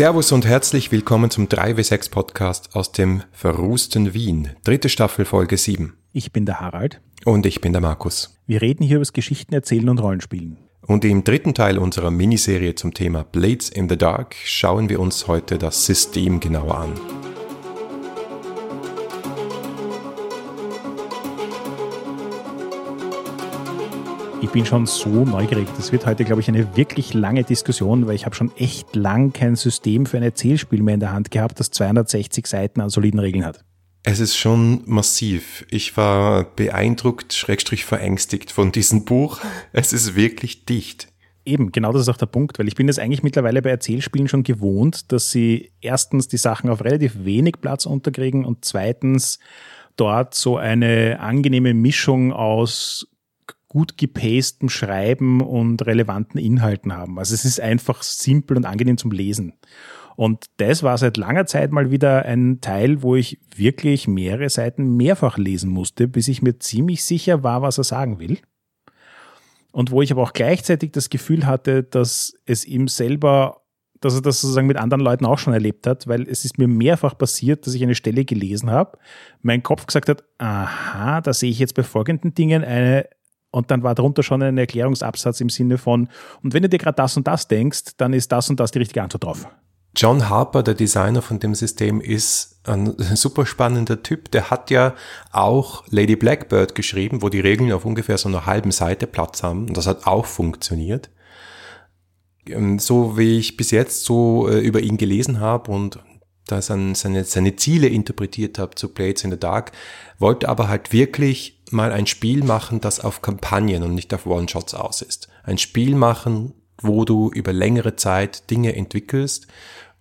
Servus und herzlich willkommen zum 3W6 Podcast aus dem verrußten Wien. Dritte Staffel, Folge 7. Ich bin der Harald. Und ich bin der Markus. Wir reden hier über das Geschichten erzählen und Rollenspielen. Und im dritten Teil unserer Miniserie zum Thema Blades in the Dark schauen wir uns heute das System genauer an. Ich bin schon so neugierig. Das wird heute, glaube ich, eine wirklich lange Diskussion, weil ich habe schon echt lang kein System für ein Erzählspiel mehr in der Hand gehabt, das 260 Seiten an soliden Regeln hat. Es ist schon massiv. Ich war beeindruckt, schrägstrich verängstigt von diesem Buch. Es ist wirklich dicht. Eben, genau das ist auch der Punkt, weil ich bin es eigentlich mittlerweile bei Erzählspielen schon gewohnt, dass sie erstens die Sachen auf relativ wenig Platz unterkriegen und zweitens dort so eine angenehme Mischung aus gut gepastem Schreiben und relevanten Inhalten haben. Also es ist einfach simpel und angenehm zum Lesen. Und das war seit langer Zeit mal wieder ein Teil, wo ich wirklich mehrere Seiten mehrfach lesen musste, bis ich mir ziemlich sicher war, was er sagen will. Und wo ich aber auch gleichzeitig das Gefühl hatte, dass es ihm selber, dass er das sozusagen mit anderen Leuten auch schon erlebt hat, weil es ist mir mehrfach passiert, dass ich eine Stelle gelesen habe, mein Kopf gesagt hat, aha, da sehe ich jetzt bei folgenden Dingen eine und dann war darunter schon ein Erklärungsabsatz im Sinne von, und wenn du dir gerade das und das denkst, dann ist das und das die richtige Antwort drauf. John Harper, der Designer von dem System, ist ein super spannender Typ. Der hat ja auch Lady Blackbird geschrieben, wo die Regeln auf ungefähr so einer halben Seite Platz haben. Und das hat auch funktioniert. Ähm, so wie ich bis jetzt so äh, über ihn gelesen habe und da seine, seine Ziele interpretiert habe zu Blades in the Dark, wollte aber halt wirklich mal ein Spiel machen, das auf Kampagnen und nicht auf One-Shots aus ist. Ein Spiel machen, wo du über längere Zeit Dinge entwickelst.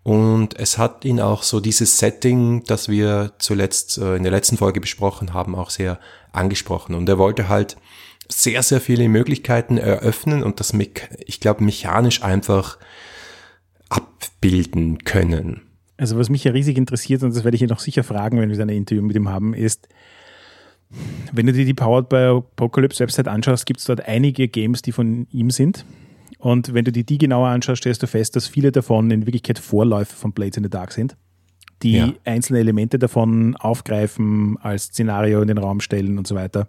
Und es hat ihn auch so dieses Setting, das wir zuletzt äh, in der letzten Folge besprochen haben, auch sehr angesprochen. Und er wollte halt sehr, sehr viele Möglichkeiten eröffnen und das, ich glaube, mechanisch einfach abbilden können. Also was mich ja riesig interessiert, und das werde ich ihn noch sicher fragen, wenn wir dann ein Interview mit ihm haben, ist, wenn du dir die Powered by Apocalypse Website anschaust, gibt es dort einige Games, die von ihm sind. Und wenn du dir die genauer anschaust, stellst du fest, dass viele davon in Wirklichkeit Vorläufe von Blades in the Dark sind, die ja. einzelne Elemente davon aufgreifen, als Szenario in den Raum stellen und so weiter.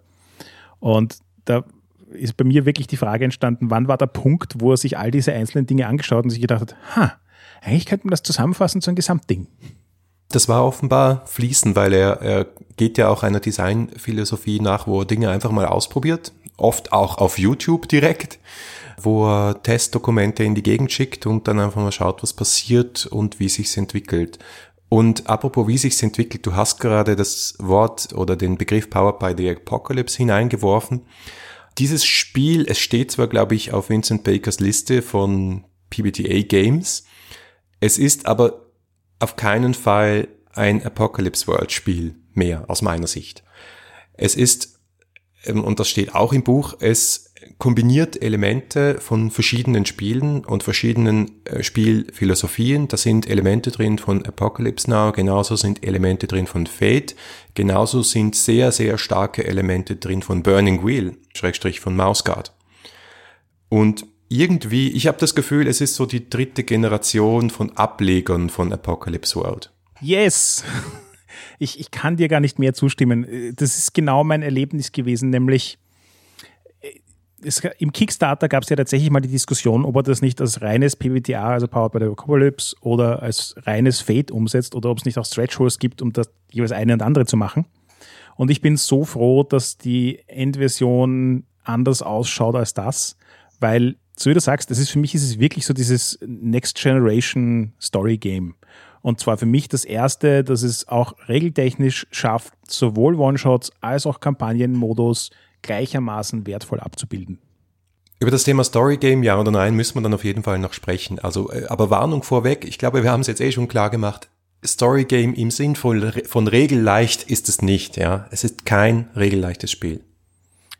Und da ist bei mir wirklich die Frage entstanden, wann war der Punkt, wo er sich all diese einzelnen Dinge angeschaut und sich gedacht hat, ha, eigentlich könnte man das zusammenfassen zu einem Gesamtding. Das war offenbar fließend, weil er, er geht ja auch einer Designphilosophie nach, wo er Dinge einfach mal ausprobiert, oft auch auf YouTube direkt, wo er Testdokumente in die Gegend schickt und dann einfach mal schaut, was passiert und wie sich's entwickelt. Und apropos, wie sich's entwickelt, du hast gerade das Wort oder den Begriff Powered by the Apocalypse hineingeworfen. Dieses Spiel, es steht zwar, glaube ich, auf Vincent Bakers Liste von PBTA Games, es ist aber auf keinen Fall ein Apocalypse World Spiel mehr aus meiner Sicht. Es ist, ähm, und das steht auch im Buch, es kombiniert Elemente von verschiedenen Spielen und verschiedenen äh, Spielphilosophien. Da sind Elemente drin von Apocalypse Now, genauso sind Elemente drin von Fate, genauso sind sehr, sehr starke Elemente drin von Burning Wheel, Schrägstrich von Mouse Guard. Und irgendwie, ich habe das Gefühl, es ist so die dritte Generation von Ablegern von Apocalypse World. Yes! Ich, ich kann dir gar nicht mehr zustimmen. Das ist genau mein Erlebnis gewesen, nämlich äh, es, im Kickstarter gab es ja tatsächlich mal die Diskussion, ob er das nicht als reines PBTA, also Powered by the Apocalypse, oder als reines Fate umsetzt oder ob es nicht auch Stretch Goals gibt, um das jeweils eine und andere zu machen. Und ich bin so froh, dass die Endversion anders ausschaut als das, weil so wie du sagst, das ist für mich ist es wirklich so dieses Next Generation Story Game. Und zwar für mich das erste, dass es auch regeltechnisch schafft, sowohl One-Shots als auch Kampagnenmodus gleichermaßen wertvoll abzubilden. Über das Thema Story Game, ja oder nein, müssen wir dann auf jeden Fall noch sprechen. Also, äh, aber Warnung vorweg, ich glaube, wir haben es jetzt eh schon klar gemacht. Story Game im Sinn von, von regelleicht ist es nicht, ja. Es ist kein regelleichtes Spiel.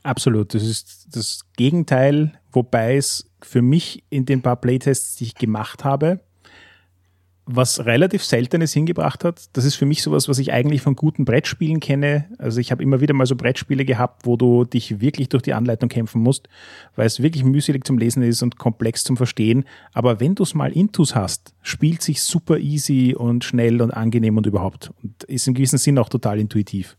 Absolut. Das ist das Gegenteil, wobei es für mich in den paar Playtests, die ich gemacht habe, was relativ Seltenes hingebracht hat. Das ist für mich sowas, was ich eigentlich von guten Brettspielen kenne. Also ich habe immer wieder mal so Brettspiele gehabt, wo du dich wirklich durch die Anleitung kämpfen musst, weil es wirklich mühselig zum Lesen ist und komplex zum Verstehen. Aber wenn du es mal intus hast, spielt sich super easy und schnell und angenehm und überhaupt. Und ist im gewissen Sinn auch total intuitiv.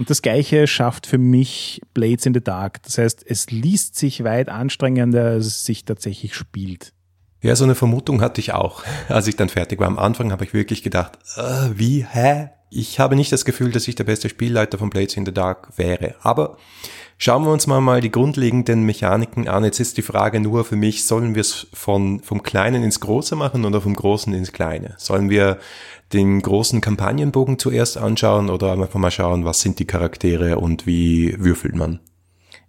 Und das Gleiche schafft für mich Blades in the Dark. Das heißt, es liest sich weit anstrengender, als es sich tatsächlich spielt. Ja, so eine Vermutung hatte ich auch, als ich dann fertig war. Am Anfang habe ich wirklich gedacht, äh, wie, hä? Ich habe nicht das Gefühl, dass ich der beste Spielleiter von Blades in the Dark wäre. Aber schauen wir uns mal, mal die grundlegenden Mechaniken an. Jetzt ist die Frage nur für mich, sollen wir es von, vom Kleinen ins Große machen oder vom Großen ins Kleine? Sollen wir den großen Kampagnenbogen zuerst anschauen oder einfach mal schauen, was sind die Charaktere und wie würfelt man?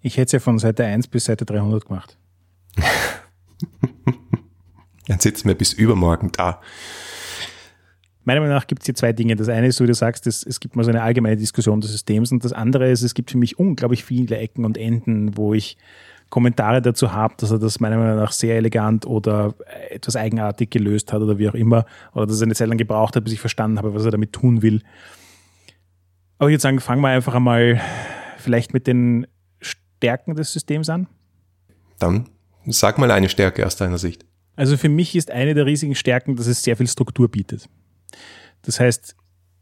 Ich hätte es ja von Seite 1 bis Seite 300 gemacht. Dann sitzen wir bis übermorgen da. Meiner Meinung nach gibt es hier zwei Dinge. Das eine ist, so wie du sagst, es, es gibt mal so eine allgemeine Diskussion des Systems und das andere ist, es gibt für mich unglaublich viele Ecken und Enden, wo ich Kommentare dazu habe, dass er das meiner Meinung nach sehr elegant oder etwas eigenartig gelöst hat oder wie auch immer, oder dass er eine Zeit lang gebraucht hat, bis ich verstanden habe, was er damit tun will. Aber ich würde sagen, fangen wir einfach einmal vielleicht mit den Stärken des Systems an. Dann sag mal eine Stärke aus deiner Sicht. Also für mich ist eine der riesigen Stärken, dass es sehr viel Struktur bietet. Das heißt,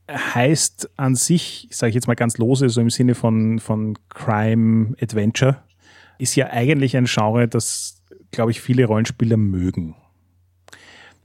heißt an sich, sage ich jetzt mal ganz lose, so im Sinne von, von Crime Adventure, ist ja eigentlich ein Genre, das, glaube ich, viele Rollenspieler mögen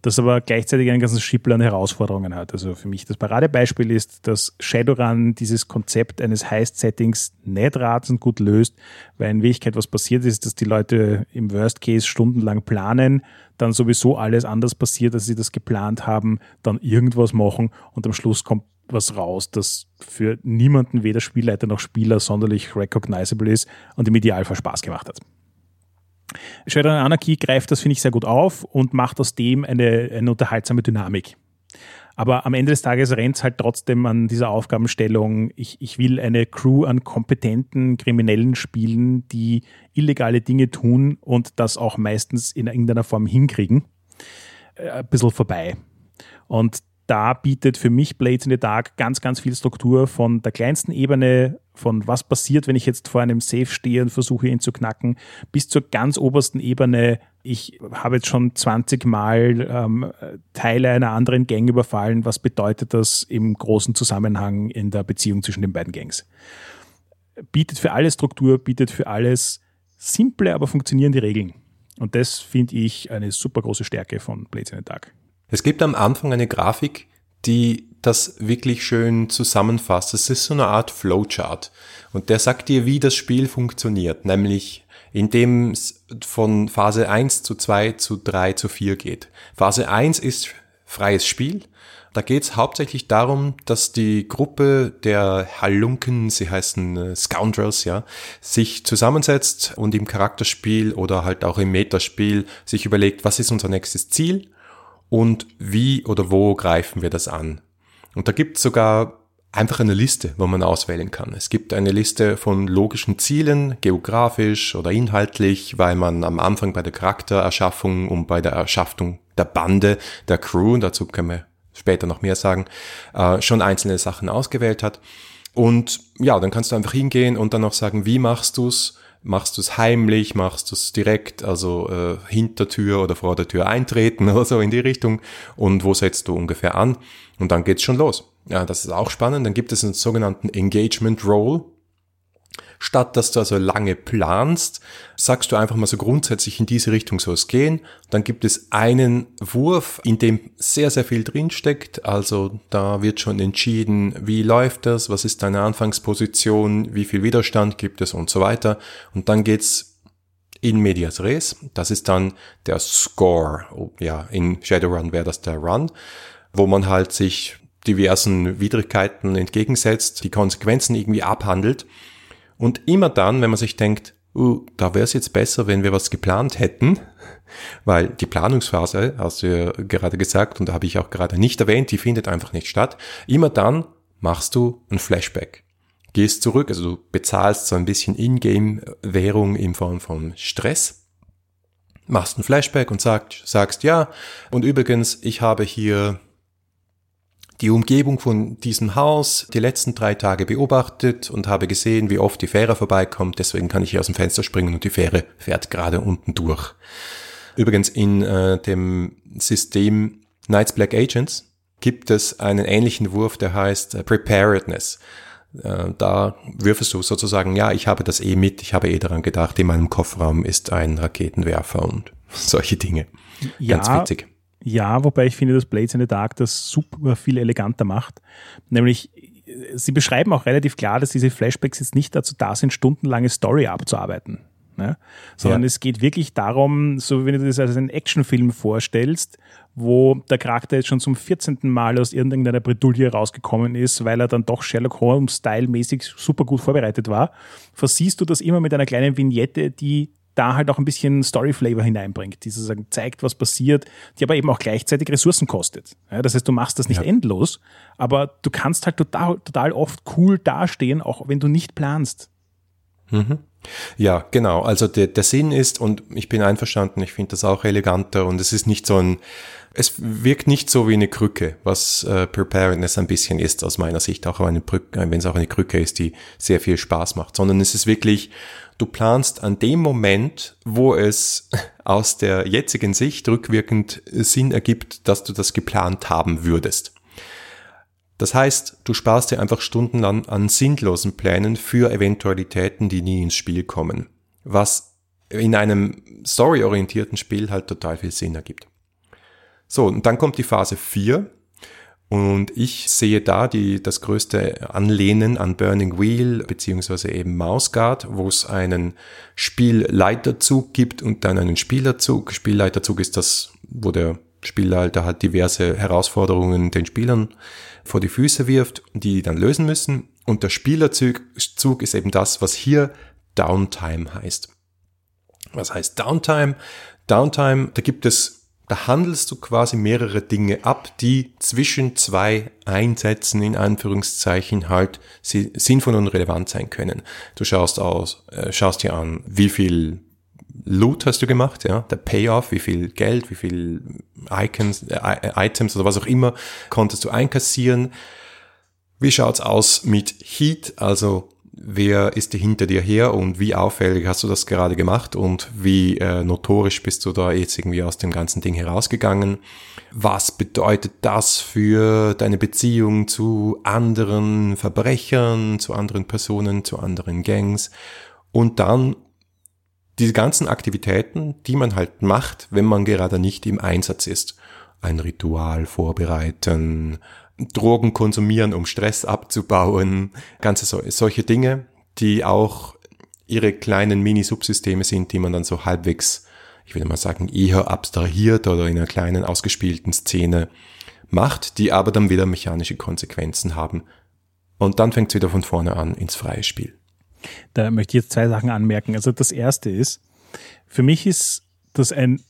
das aber gleichzeitig einen ganzen Schippel an Herausforderungen hat. Also für mich das Paradebeispiel ist, dass Shadowrun dieses Konzept eines Heist-Settings nicht rasend gut löst, weil in Wirklichkeit was passiert ist, dass die Leute im Worst Case stundenlang planen, dann sowieso alles anders passiert, als sie das geplant haben, dann irgendwas machen und am Schluss kommt was raus, das für niemanden, weder Spielleiter noch Spieler, sonderlich recognizable ist und im Idealfall Spaß gemacht hat. Shadowrun Anarchy greift das, finde ich, sehr gut auf und macht aus dem eine, eine unterhaltsame Dynamik. Aber am Ende des Tages rennt es halt trotzdem an dieser Aufgabenstellung, ich, ich will eine Crew an kompetenten Kriminellen spielen, die illegale Dinge tun und das auch meistens in irgendeiner Form hinkriegen. Äh, ein bisschen vorbei. Und da bietet für mich Blades in the Dark ganz, ganz viel Struktur von der kleinsten Ebene, von was passiert, wenn ich jetzt vor einem Safe stehe und versuche ihn zu knacken, bis zur ganz obersten Ebene. Ich habe jetzt schon 20 Mal ähm, Teile einer anderen Gang überfallen. Was bedeutet das im großen Zusammenhang in der Beziehung zwischen den beiden Gangs? Bietet für alles Struktur, bietet für alles simple, aber funktionierende Regeln. Und das finde ich eine super große Stärke von Blades in the Dark. Es gibt am Anfang eine Grafik, die das wirklich schön zusammenfasst. Es ist so eine Art Flowchart. Und der sagt dir, wie das Spiel funktioniert, nämlich indem es von Phase 1 zu 2 zu 3 zu 4 geht. Phase 1 ist freies Spiel. Da geht es hauptsächlich darum, dass die Gruppe der Halunken, sie heißen äh, Scoundrels, ja, sich zusammensetzt und im Charakterspiel oder halt auch im Metaspiel sich überlegt, was ist unser nächstes Ziel und wie oder wo greifen wir das an. Und da gibt es sogar einfach eine Liste, wo man auswählen kann. Es gibt eine Liste von logischen Zielen, geografisch oder inhaltlich, weil man am Anfang bei der Charaktererschaffung und bei der Erschaffung der Bande, der Crew, dazu können wir später noch mehr sagen, äh, schon einzelne Sachen ausgewählt hat. Und ja, dann kannst du einfach hingehen und dann noch sagen, wie machst du's? Machst du es heimlich, machst du es direkt, also äh, hinter Tür oder vor der Tür eintreten oder so in die Richtung und wo setzt du ungefähr an und dann geht's schon los. Ja, das ist auch spannend. Dann gibt es einen sogenannten Engagement Role. Statt dass du also lange planst, sagst du einfach mal so grundsätzlich in diese Richtung soll es gehen. Dann gibt es einen Wurf, in dem sehr, sehr viel drinsteckt. Also da wird schon entschieden, wie läuft das, was ist deine Anfangsposition, wie viel Widerstand gibt es und so weiter. Und dann geht's in medias res. Das ist dann der Score. Oh, ja, in Shadowrun wäre das der Run, wo man halt sich diversen Widrigkeiten entgegensetzt, die Konsequenzen irgendwie abhandelt. Und immer dann, wenn man sich denkt, uh, da wäre es jetzt besser, wenn wir was geplant hätten, weil die Planungsphase, hast du ja gerade gesagt, und da habe ich auch gerade nicht erwähnt, die findet einfach nicht statt. Immer dann machst du ein Flashback. Gehst zurück, also du bezahlst so ein bisschen Ingame-Währung in Form von Stress, machst ein Flashback und sagt, sagst, ja, und übrigens, ich habe hier die Umgebung von diesem Haus die letzten drei Tage beobachtet und habe gesehen, wie oft die Fähre vorbeikommt. Deswegen kann ich hier aus dem Fenster springen und die Fähre fährt gerade unten durch. Übrigens in äh, dem System Knights Black Agents gibt es einen ähnlichen Wurf, der heißt äh, Preparedness. Äh, da würfelst du sozusagen, ja, ich habe das eh mit, ich habe eh daran gedacht, in meinem Kofferraum ist ein Raketenwerfer und solche Dinge. Ganz ja, witzig. Ja, wobei ich finde, dass Blades in the Dark das super viel eleganter macht. Nämlich, sie beschreiben auch relativ klar, dass diese Flashbacks jetzt nicht dazu da sind, stundenlange Story abzuarbeiten. Ne? Sondern ja. es geht wirklich darum, so wie wenn du das als einen Actionfilm vorstellst, wo der Charakter jetzt schon zum 14. Mal aus irgendeiner Bredouille rausgekommen ist, weil er dann doch Sherlock Holmes-Style-mäßig super gut vorbereitet war, versiehst du das immer mit einer kleinen Vignette, die da halt auch ein bisschen Story-Flavor hineinbringt, die sozusagen zeigt, was passiert, die aber eben auch gleichzeitig Ressourcen kostet. Ja, das heißt, du machst das nicht ja. endlos, aber du kannst halt total, total oft cool dastehen, auch wenn du nicht planst. Mhm. Ja, genau. Also der, der Sinn ist, und ich bin einverstanden, ich finde das auch eleganter und es ist nicht so ein, es wirkt nicht so wie eine Krücke, was äh, Preparedness ein bisschen ist aus meiner Sicht, auch eine Brücke, wenn es auch eine Krücke ist, die sehr viel Spaß macht, sondern es ist wirklich, du planst an dem Moment, wo es aus der jetzigen Sicht rückwirkend Sinn ergibt, dass du das geplant haben würdest. Das heißt, du sparst dir einfach stundenlang an sinnlosen Plänen für Eventualitäten, die nie ins Spiel kommen. Was in einem storyorientierten Spiel halt total viel Sinn ergibt. So, und dann kommt die Phase 4. Und ich sehe da die, das größte Anlehnen an Burning Wheel beziehungsweise eben Mouse Guard, wo es einen Spielleiterzug gibt und dann einen Spielerzug. Spielleiterzug ist das, wo der Spielleiter halt diverse Herausforderungen den Spielern vor die Füße wirft, die die dann lösen müssen. Und der Spielerzug ist eben das, was hier Downtime heißt. Was heißt Downtime? Downtime, da gibt es da handelst du quasi mehrere Dinge ab, die zwischen zwei Einsätzen in Anführungszeichen halt sinnvoll und relevant sein können. Du schaust aus, äh, schaust dir an, wie viel Loot hast du gemacht, ja, der Payoff, wie viel Geld, wie viel Icons, äh, Items oder was auch immer konntest du einkassieren. Wie schaut's aus mit Heat, also wer ist hinter dir her und wie auffällig hast du das gerade gemacht und wie äh, notorisch bist du da jetzt irgendwie aus dem ganzen Ding herausgegangen? Was bedeutet das für deine Beziehung zu anderen Verbrechern, zu anderen Personen, zu anderen Gangs? Und dann diese ganzen Aktivitäten, die man halt macht, wenn man gerade nicht im Einsatz ist. Ein Ritual vorbereiten, Drogen konsumieren, um Stress abzubauen, ganze so, solche Dinge, die auch ihre kleinen Mini-Subsysteme sind, die man dann so halbwegs, ich würde mal sagen, eher abstrahiert oder in einer kleinen ausgespielten Szene macht, die aber dann wieder mechanische Konsequenzen haben. Und dann fängt es wieder von vorne an ins freie Spiel. Da möchte ich jetzt zwei Sachen anmerken. Also das erste ist, für mich ist das ein,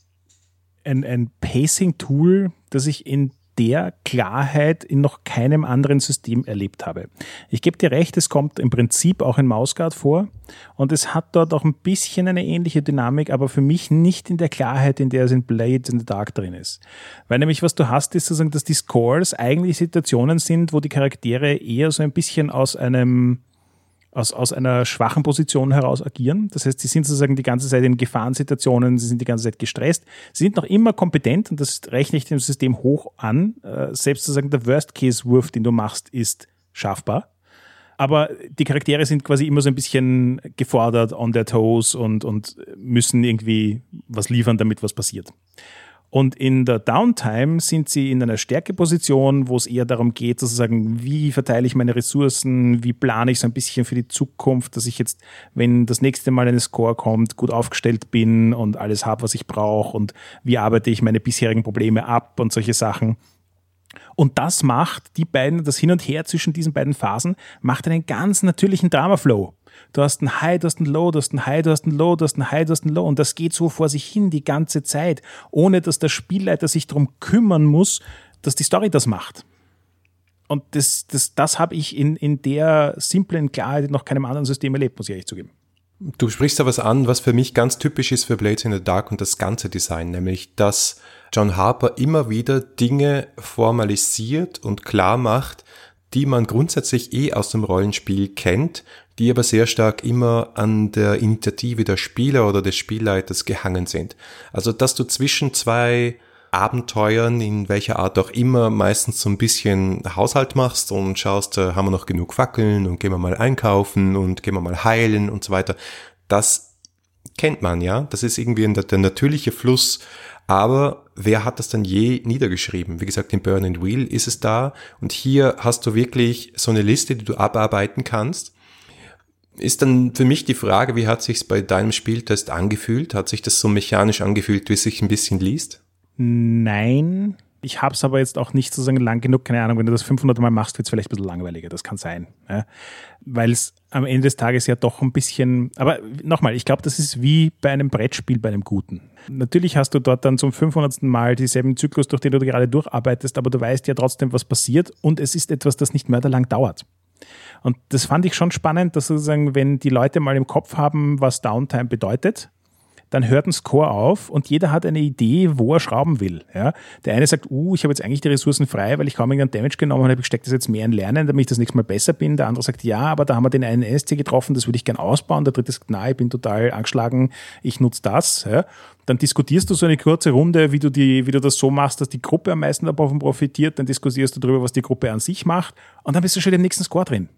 ein, ein Pacing-Tool, das ich in der Klarheit in noch keinem anderen System erlebt habe. Ich gebe dir recht, es kommt im Prinzip auch in Mausguard vor und es hat dort auch ein bisschen eine ähnliche Dynamik, aber für mich nicht in der Klarheit, in der es in Blades in the Dark drin ist. Weil nämlich was du hast, ist sozusagen, dass die Scores eigentlich Situationen sind, wo die Charaktere eher so ein bisschen aus einem aus, aus einer schwachen Position heraus agieren. Das heißt, sie sind sozusagen die ganze Zeit in Gefahrensituationen, sie sind die ganze Zeit gestresst. Sie sind noch immer kompetent und das rechne ich dem System hoch an. Äh, selbst sozusagen der Worst-Case-Wurf, den du machst, ist schaffbar. Aber die Charaktere sind quasi immer so ein bisschen gefordert on their toes und, und müssen irgendwie was liefern, damit was passiert. Und in der Downtime sind sie in einer Stärkeposition, wo es eher darum geht, sozusagen, wie verteile ich meine Ressourcen, wie plane ich so ein bisschen für die Zukunft, dass ich jetzt, wenn das nächste Mal eine Score kommt, gut aufgestellt bin und alles habe, was ich brauche und wie arbeite ich meine bisherigen Probleme ab und solche Sachen. Und das macht die beiden, das Hin und Her zwischen diesen beiden Phasen, macht einen ganz natürlichen Dramaflow du hast ein High, du hast ein Low, du hast ein High, du hast ein Low, du hast ein High, du hast ein Low. Und das geht so vor sich hin die ganze Zeit, ohne dass der Spielleiter sich darum kümmern muss, dass die Story das macht. Und das, das, das habe ich in, in der simplen Klarheit noch keinem anderen System erlebt, muss ich ehrlich zugeben. Du sprichst da was an, was für mich ganz typisch ist für Blades in the Dark und das ganze Design, nämlich dass John Harper immer wieder Dinge formalisiert und klar macht, die man grundsätzlich eh aus dem Rollenspiel kennt, die aber sehr stark immer an der Initiative der Spieler oder des Spielleiters gehangen sind. Also, dass du zwischen zwei Abenteuern, in welcher Art auch immer, meistens so ein bisschen Haushalt machst und schaust, äh, haben wir noch genug Fackeln und gehen wir mal einkaufen und gehen wir mal heilen und so weiter. Das kennt man, ja. Das ist irgendwie der, der natürliche Fluss. Aber wer hat das dann je niedergeschrieben? Wie gesagt, in Burn and Wheel ist es da. Und hier hast du wirklich so eine Liste, die du abarbeiten kannst. Ist dann für mich die Frage, wie hat sich's bei deinem Spieltest angefühlt? Hat sich das so mechanisch angefühlt, wie es sich ein bisschen liest? Nein, ich habe es aber jetzt auch nicht sozusagen lang genug, keine Ahnung, wenn du das 500 Mal machst, wird es vielleicht ein bisschen langweiliger, das kann sein. Ja? Weil es am Ende des Tages ja doch ein bisschen, aber nochmal, ich glaube, das ist wie bei einem Brettspiel, bei einem guten. Natürlich hast du dort dann zum 500. Mal dieselben Zyklus, durch den du gerade durcharbeitest, aber du weißt ja trotzdem, was passiert und es ist etwas, das nicht mörderlang dauert. Und das fand ich schon spannend, dass sozusagen, wenn die Leute mal im Kopf haben, was Downtime bedeutet, dann hört ein Score auf und jeder hat eine Idee, wo er schrauben will. Ja? Der eine sagt, uh, ich habe jetzt eigentlich die Ressourcen frei, weil ich kaum irgendeinen Damage genommen habe, ich stecke das jetzt mehr in Lernen, damit ich das nächste Mal besser bin. Der andere sagt, ja, aber da haben wir den einen NSC getroffen, das würde ich gern ausbauen. Der dritte sagt, nein, ich bin total angeschlagen, ich nutze das. Ja? Dann diskutierst du so eine kurze Runde, wie du, die, wie du das so machst, dass die Gruppe am meisten davon profitiert. Dann diskutierst du darüber, was die Gruppe an sich macht. Und dann bist du schon im nächsten Score drin.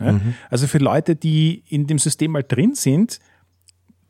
Ja? Mhm. Also für Leute, die in dem System mal drin sind,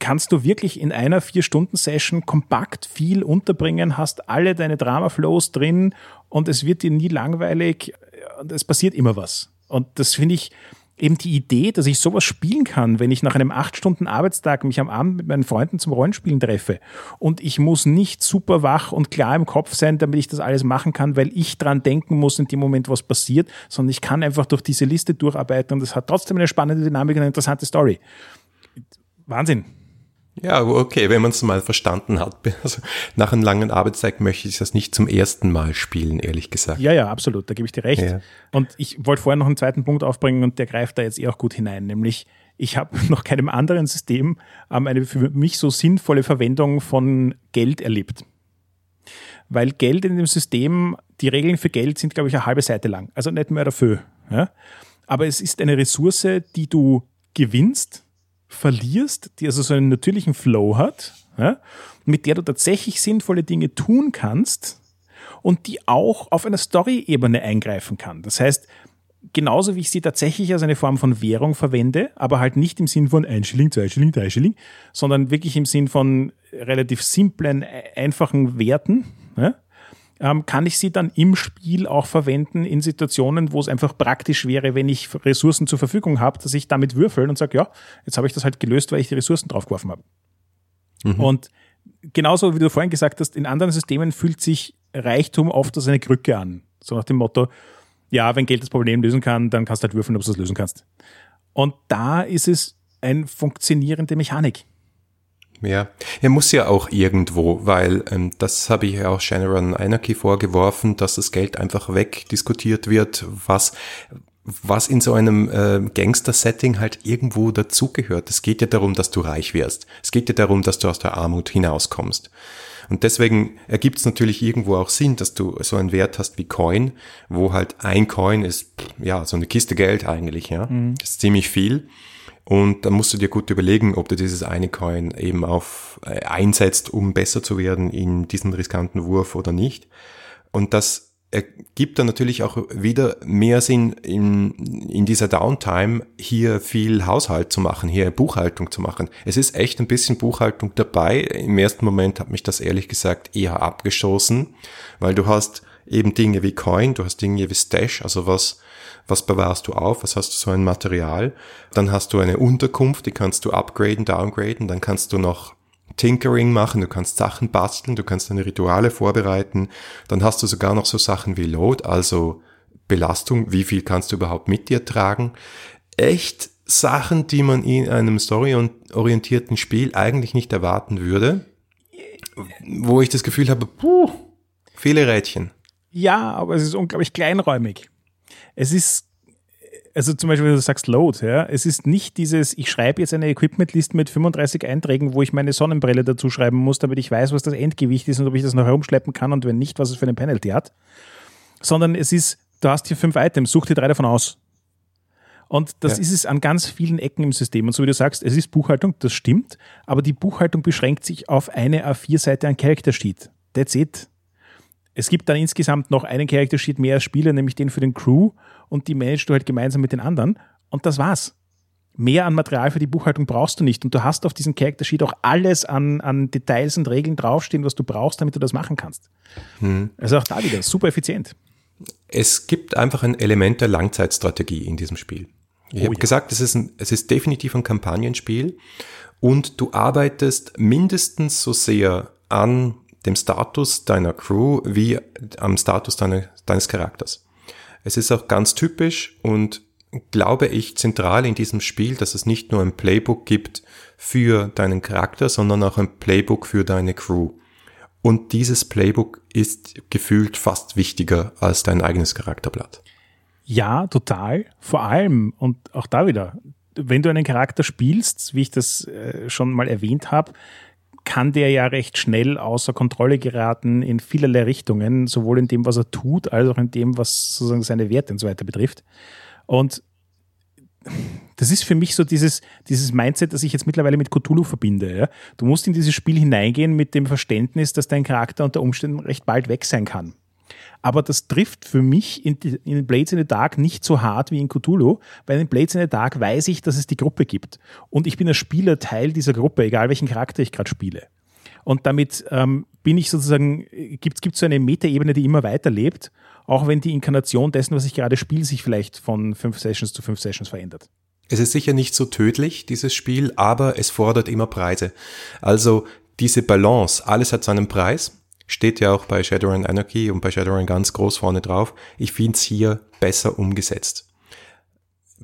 kannst du wirklich in einer Vier-Stunden-Session kompakt viel unterbringen, hast alle deine Drama-Flows drin und es wird dir nie langweilig und es passiert immer was. Und das finde ich eben die Idee, dass ich sowas spielen kann, wenn ich nach einem acht Stunden Arbeitstag mich am Abend mit meinen Freunden zum Rollenspielen treffe und ich muss nicht super wach und klar im Kopf sein, damit ich das alles machen kann, weil ich dran denken muss in dem Moment, was passiert, sondern ich kann einfach durch diese Liste durcharbeiten und es hat trotzdem eine spannende Dynamik und eine interessante Story. Wahnsinn. Ja, okay, wenn man es mal verstanden hat. Also nach einem langen Arbeitstag möchte ich das nicht zum ersten Mal spielen, ehrlich gesagt. Ja, ja, absolut, da gebe ich dir recht. Ja. Und ich wollte vorher noch einen zweiten Punkt aufbringen und der greift da jetzt eh auch gut hinein, nämlich ich habe noch keinem anderen System ähm, eine für mich so sinnvolle Verwendung von Geld erlebt. Weil Geld in dem System, die Regeln für Geld sind, glaube ich, eine halbe Seite lang. Also nicht mehr dafür. Ja? Aber es ist eine Ressource, die du gewinnst, verlierst, die also so einen natürlichen Flow hat, ja, mit der du tatsächlich sinnvolle Dinge tun kannst und die auch auf einer Story-Ebene eingreifen kann. Das heißt, genauso wie ich sie tatsächlich als eine Form von Währung verwende, aber halt nicht im Sinn von ein Schilling, zwei Schilling, drei Schilling, sondern wirklich im Sinn von relativ simplen, einfachen Werten, ja, ähm, kann ich sie dann im Spiel auch verwenden in Situationen, wo es einfach praktisch wäre, wenn ich Ressourcen zur Verfügung habe, dass ich damit würfel und sage, ja, jetzt habe ich das halt gelöst, weil ich die Ressourcen draufgeworfen habe. Mhm. Und genauso wie du vorhin gesagt hast, in anderen Systemen fühlt sich Reichtum oft als eine Krücke an. So nach dem Motto, ja, wenn Geld das Problem lösen kann, dann kannst du halt würfeln, ob du das lösen kannst. Und da ist es eine funktionierende Mechanik. Ja, er muss ja auch irgendwo, weil ähm, das habe ich ja auch Shannon Anarchy vorgeworfen, dass das Geld einfach wegdiskutiert wird, was was in so einem äh, Gangster-Setting halt irgendwo dazugehört. Es geht ja darum, dass du reich wirst. Es geht ja darum, dass du aus der Armut hinauskommst. Und deswegen ergibt es natürlich irgendwo auch Sinn, dass du so einen Wert hast wie Coin, wo halt ein Coin ist, ja, so eine Kiste Geld eigentlich, ja. Mhm. Das ist ziemlich viel. Und dann musst du dir gut überlegen, ob du dieses eine Coin eben auf äh, einsetzt, um besser zu werden in diesen riskanten Wurf oder nicht. Und das ergibt dann natürlich auch wieder mehr Sinn in, in dieser Downtime hier viel Haushalt zu machen, hier Buchhaltung zu machen. Es ist echt ein bisschen Buchhaltung dabei. Im ersten Moment hat mich das ehrlich gesagt eher abgeschossen, weil du hast eben Dinge wie Coin, du hast Dinge wie Stash, also was was bewahrst du auf, was hast du so ein Material. Dann hast du eine Unterkunft, die kannst du upgraden, downgraden, dann kannst du noch Tinkering machen, du kannst Sachen basteln, du kannst deine Rituale vorbereiten, dann hast du sogar noch so Sachen wie Load, also Belastung, wie viel kannst du überhaupt mit dir tragen. Echt Sachen, die man in einem storyorientierten Spiel eigentlich nicht erwarten würde, wo ich das Gefühl habe, puh, viele Rädchen. Ja, aber es ist unglaublich kleinräumig. Es ist, also zum Beispiel, wenn du sagst Load, ja, es ist nicht dieses, ich schreibe jetzt eine Equipment-List mit 35 Einträgen, wo ich meine Sonnenbrille dazu schreiben muss, damit ich weiß, was das Endgewicht ist und ob ich das noch herumschleppen kann und wenn nicht, was es für eine Penalty hat. Sondern es ist, du hast hier fünf Items, such dir drei davon aus. Und das ja. ist es an ganz vielen Ecken im System. Und so wie du sagst, es ist Buchhaltung, das stimmt, aber die Buchhaltung beschränkt sich auf eine A4-Seite an Character Sheet. That's it. Es gibt dann insgesamt noch einen Character Sheet mehr als Spieler, nämlich den für den Crew und die managst du halt gemeinsam mit den anderen. Und das war's. Mehr an Material für die Buchhaltung brauchst du nicht. Und du hast auf diesem Character Sheet auch alles an, an Details und Regeln draufstehen, was du brauchst, damit du das machen kannst. Hm. Also auch da wieder super effizient. Es gibt einfach ein Element der Langzeitstrategie in diesem Spiel. Ich oh, habe ja. gesagt, es ist, ein, es ist definitiv ein Kampagnenspiel und du arbeitest mindestens so sehr an dem Status deiner Crew wie am Status deine, deines Charakters. Es ist auch ganz typisch und glaube ich zentral in diesem Spiel, dass es nicht nur ein Playbook gibt für deinen Charakter, sondern auch ein Playbook für deine Crew. Und dieses Playbook ist gefühlt fast wichtiger als dein eigenes Charakterblatt. Ja, total. Vor allem, und auch da wieder, wenn du einen Charakter spielst, wie ich das äh, schon mal erwähnt habe, kann der ja recht schnell außer Kontrolle geraten in vielerlei Richtungen, sowohl in dem, was er tut, als auch in dem, was sozusagen seine Werte und so weiter betrifft. Und das ist für mich so dieses, dieses Mindset, das ich jetzt mittlerweile mit Cthulhu verbinde. Ja? Du musst in dieses Spiel hineingehen mit dem Verständnis, dass dein Charakter unter Umständen recht bald weg sein kann. Aber das trifft für mich in, in Blades in the Dark nicht so hart wie in Cthulhu, weil in Blades in the Dark weiß ich, dass es die Gruppe gibt. Und ich bin als Spieler Teil dieser Gruppe, egal welchen Charakter ich gerade spiele. Und damit ähm, bin ich sozusagen, gibt es so eine Metaebene, die immer weiterlebt, auch wenn die Inkarnation dessen, was ich gerade spiele, sich vielleicht von fünf Sessions zu fünf Sessions verändert. Es ist sicher nicht so tödlich, dieses Spiel, aber es fordert immer Preise. Also diese Balance, alles hat seinen Preis steht ja auch bei Shadowrun Anarchy und bei Shadowrun ganz groß vorne drauf. Ich finde es hier besser umgesetzt.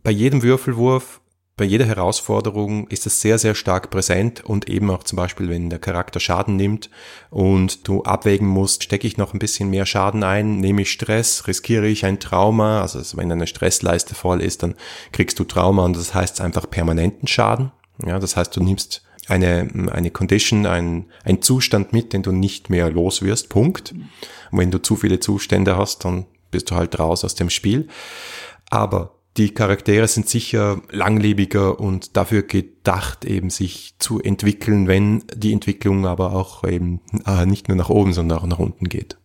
Bei jedem Würfelwurf, bei jeder Herausforderung ist es sehr, sehr stark präsent und eben auch zum Beispiel, wenn der Charakter Schaden nimmt und du abwägen musst, stecke ich noch ein bisschen mehr Schaden ein, nehme ich Stress, riskiere ich ein Trauma, also wenn eine Stressleiste voll ist, dann kriegst du Trauma und das heißt einfach permanenten Schaden. Ja, das heißt, du nimmst eine, eine Condition, ein, ein Zustand mit, den du nicht mehr los wirst, Punkt. Und wenn du zu viele Zustände hast, dann bist du halt raus aus dem Spiel. Aber die Charaktere sind sicher langlebiger und dafür gedacht, eben sich zu entwickeln, wenn die Entwicklung aber auch eben äh, nicht nur nach oben, sondern auch nach unten geht.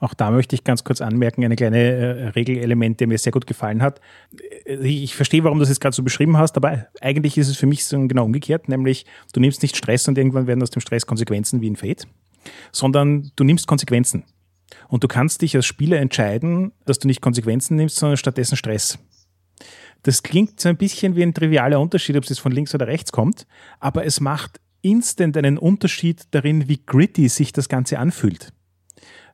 Auch da möchte ich ganz kurz anmerken, eine kleine äh, Regelelement, der mir sehr gut gefallen hat. Äh, ich verstehe, warum du das jetzt gerade so beschrieben hast, aber eigentlich ist es für mich so genau umgekehrt, nämlich du nimmst nicht Stress und irgendwann werden aus dem Stress Konsequenzen wie in Fate, sondern du nimmst Konsequenzen. Und du kannst dich als Spieler entscheiden, dass du nicht Konsequenzen nimmst, sondern stattdessen Stress. Das klingt so ein bisschen wie ein trivialer Unterschied, ob es jetzt von links oder rechts kommt, aber es macht instant einen Unterschied darin, wie gritty sich das Ganze anfühlt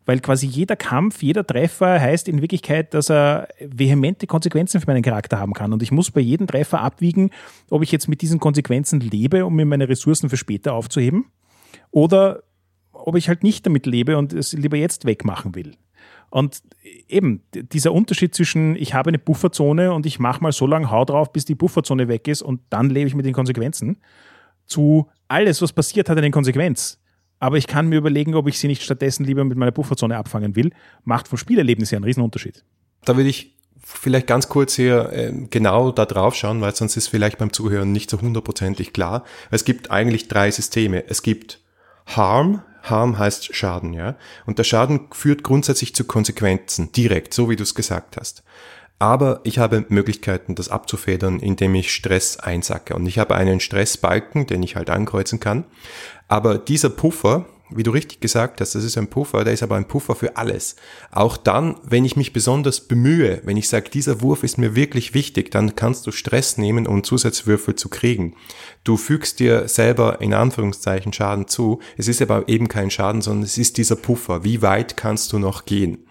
weil quasi jeder Kampf, jeder Treffer heißt in Wirklichkeit, dass er vehemente Konsequenzen für meinen Charakter haben kann. Und ich muss bei jedem Treffer abwiegen, ob ich jetzt mit diesen Konsequenzen lebe, um mir meine Ressourcen für später aufzuheben, oder ob ich halt nicht damit lebe und es lieber jetzt wegmachen will. Und eben dieser Unterschied zwischen, ich habe eine Bufferzone und ich mache mal so lange Hau drauf, bis die Bufferzone weg ist und dann lebe ich mit den Konsequenzen, zu alles, was passiert, hat eine Konsequenz aber ich kann mir überlegen, ob ich sie nicht stattdessen lieber mit meiner Bufferzone abfangen will. Macht vom Spielerlebnis ja einen Riesenunterschied. Da würde ich vielleicht ganz kurz hier äh, genau da drauf schauen, weil sonst ist vielleicht beim Zuhören nicht so hundertprozentig klar. Es gibt eigentlich drei Systeme. Es gibt Harm, Harm heißt Schaden, ja. Und der Schaden führt grundsätzlich zu Konsequenzen, direkt, so wie du es gesagt hast. Aber ich habe Möglichkeiten, das abzufedern, indem ich Stress einsacke. Und ich habe einen Stressbalken, den ich halt ankreuzen kann. Aber dieser Puffer, wie du richtig gesagt hast, das ist ein Puffer, der ist aber ein Puffer für alles. Auch dann, wenn ich mich besonders bemühe, wenn ich sage, dieser Wurf ist mir wirklich wichtig, dann kannst du Stress nehmen, um Zusatzwürfel zu kriegen. Du fügst dir selber in Anführungszeichen Schaden zu. Es ist aber eben kein Schaden, sondern es ist dieser Puffer. Wie weit kannst du noch gehen?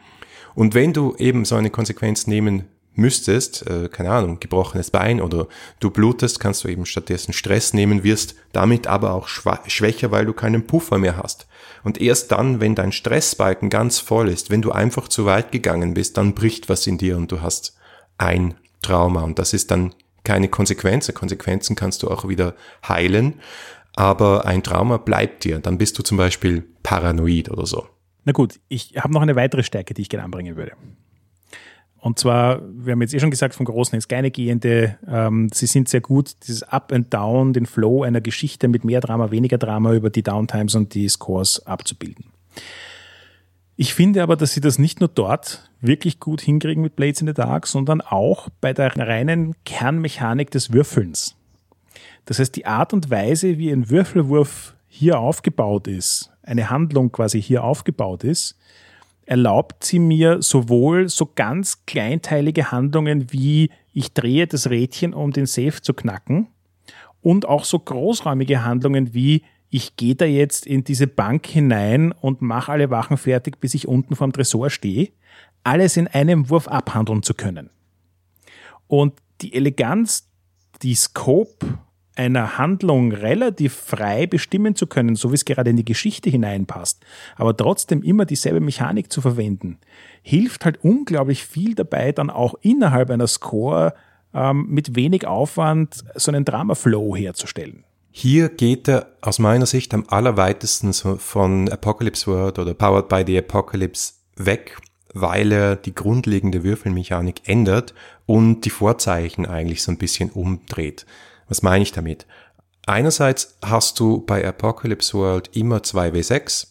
Und wenn du eben so eine Konsequenz nehmen müsstest, äh, keine Ahnung, gebrochenes Bein oder du blutest, kannst du eben stattdessen Stress nehmen, wirst damit aber auch schwächer, weil du keinen Puffer mehr hast. Und erst dann, wenn dein Stressbalken ganz voll ist, wenn du einfach zu weit gegangen bist, dann bricht was in dir und du hast ein Trauma und das ist dann keine Konsequenz. Konsequenzen kannst du auch wieder heilen, aber ein Trauma bleibt dir. Dann bist du zum Beispiel paranoid oder so. Na gut, ich habe noch eine weitere Stärke, die ich gerne anbringen würde. Und zwar, wir haben jetzt eh schon gesagt, von Großen ins Kleine gehende, ähm, sie sind sehr gut, dieses Up and Down, den Flow einer Geschichte mit mehr Drama, weniger Drama über die Downtimes und die Scores abzubilden. Ich finde aber, dass sie das nicht nur dort wirklich gut hinkriegen mit Blades in the Dark, sondern auch bei der reinen Kernmechanik des Würfelns. Das heißt, die Art und Weise, wie ein Würfelwurf hier aufgebaut ist, eine Handlung quasi hier aufgebaut ist, erlaubt sie mir sowohl so ganz kleinteilige Handlungen wie ich drehe das Rädchen, um den Safe zu knacken, und auch so großräumige Handlungen wie ich gehe da jetzt in diese Bank hinein und mache alle Wachen fertig, bis ich unten vorm Tresor stehe, alles in einem Wurf abhandeln zu können. Und die Eleganz, die Scope einer Handlung relativ frei bestimmen zu können, so wie es gerade in die Geschichte hineinpasst, aber trotzdem immer dieselbe Mechanik zu verwenden, hilft halt unglaublich viel dabei, dann auch innerhalb einer Score ähm, mit wenig Aufwand so einen Drama-Flow herzustellen. Hier geht er aus meiner Sicht am allerweitesten von Apocalypse World oder Powered by the Apocalypse weg, weil er die grundlegende Würfelmechanik ändert und die Vorzeichen eigentlich so ein bisschen umdreht. Was meine ich damit? Einerseits hast du bei Apocalypse World immer 2W6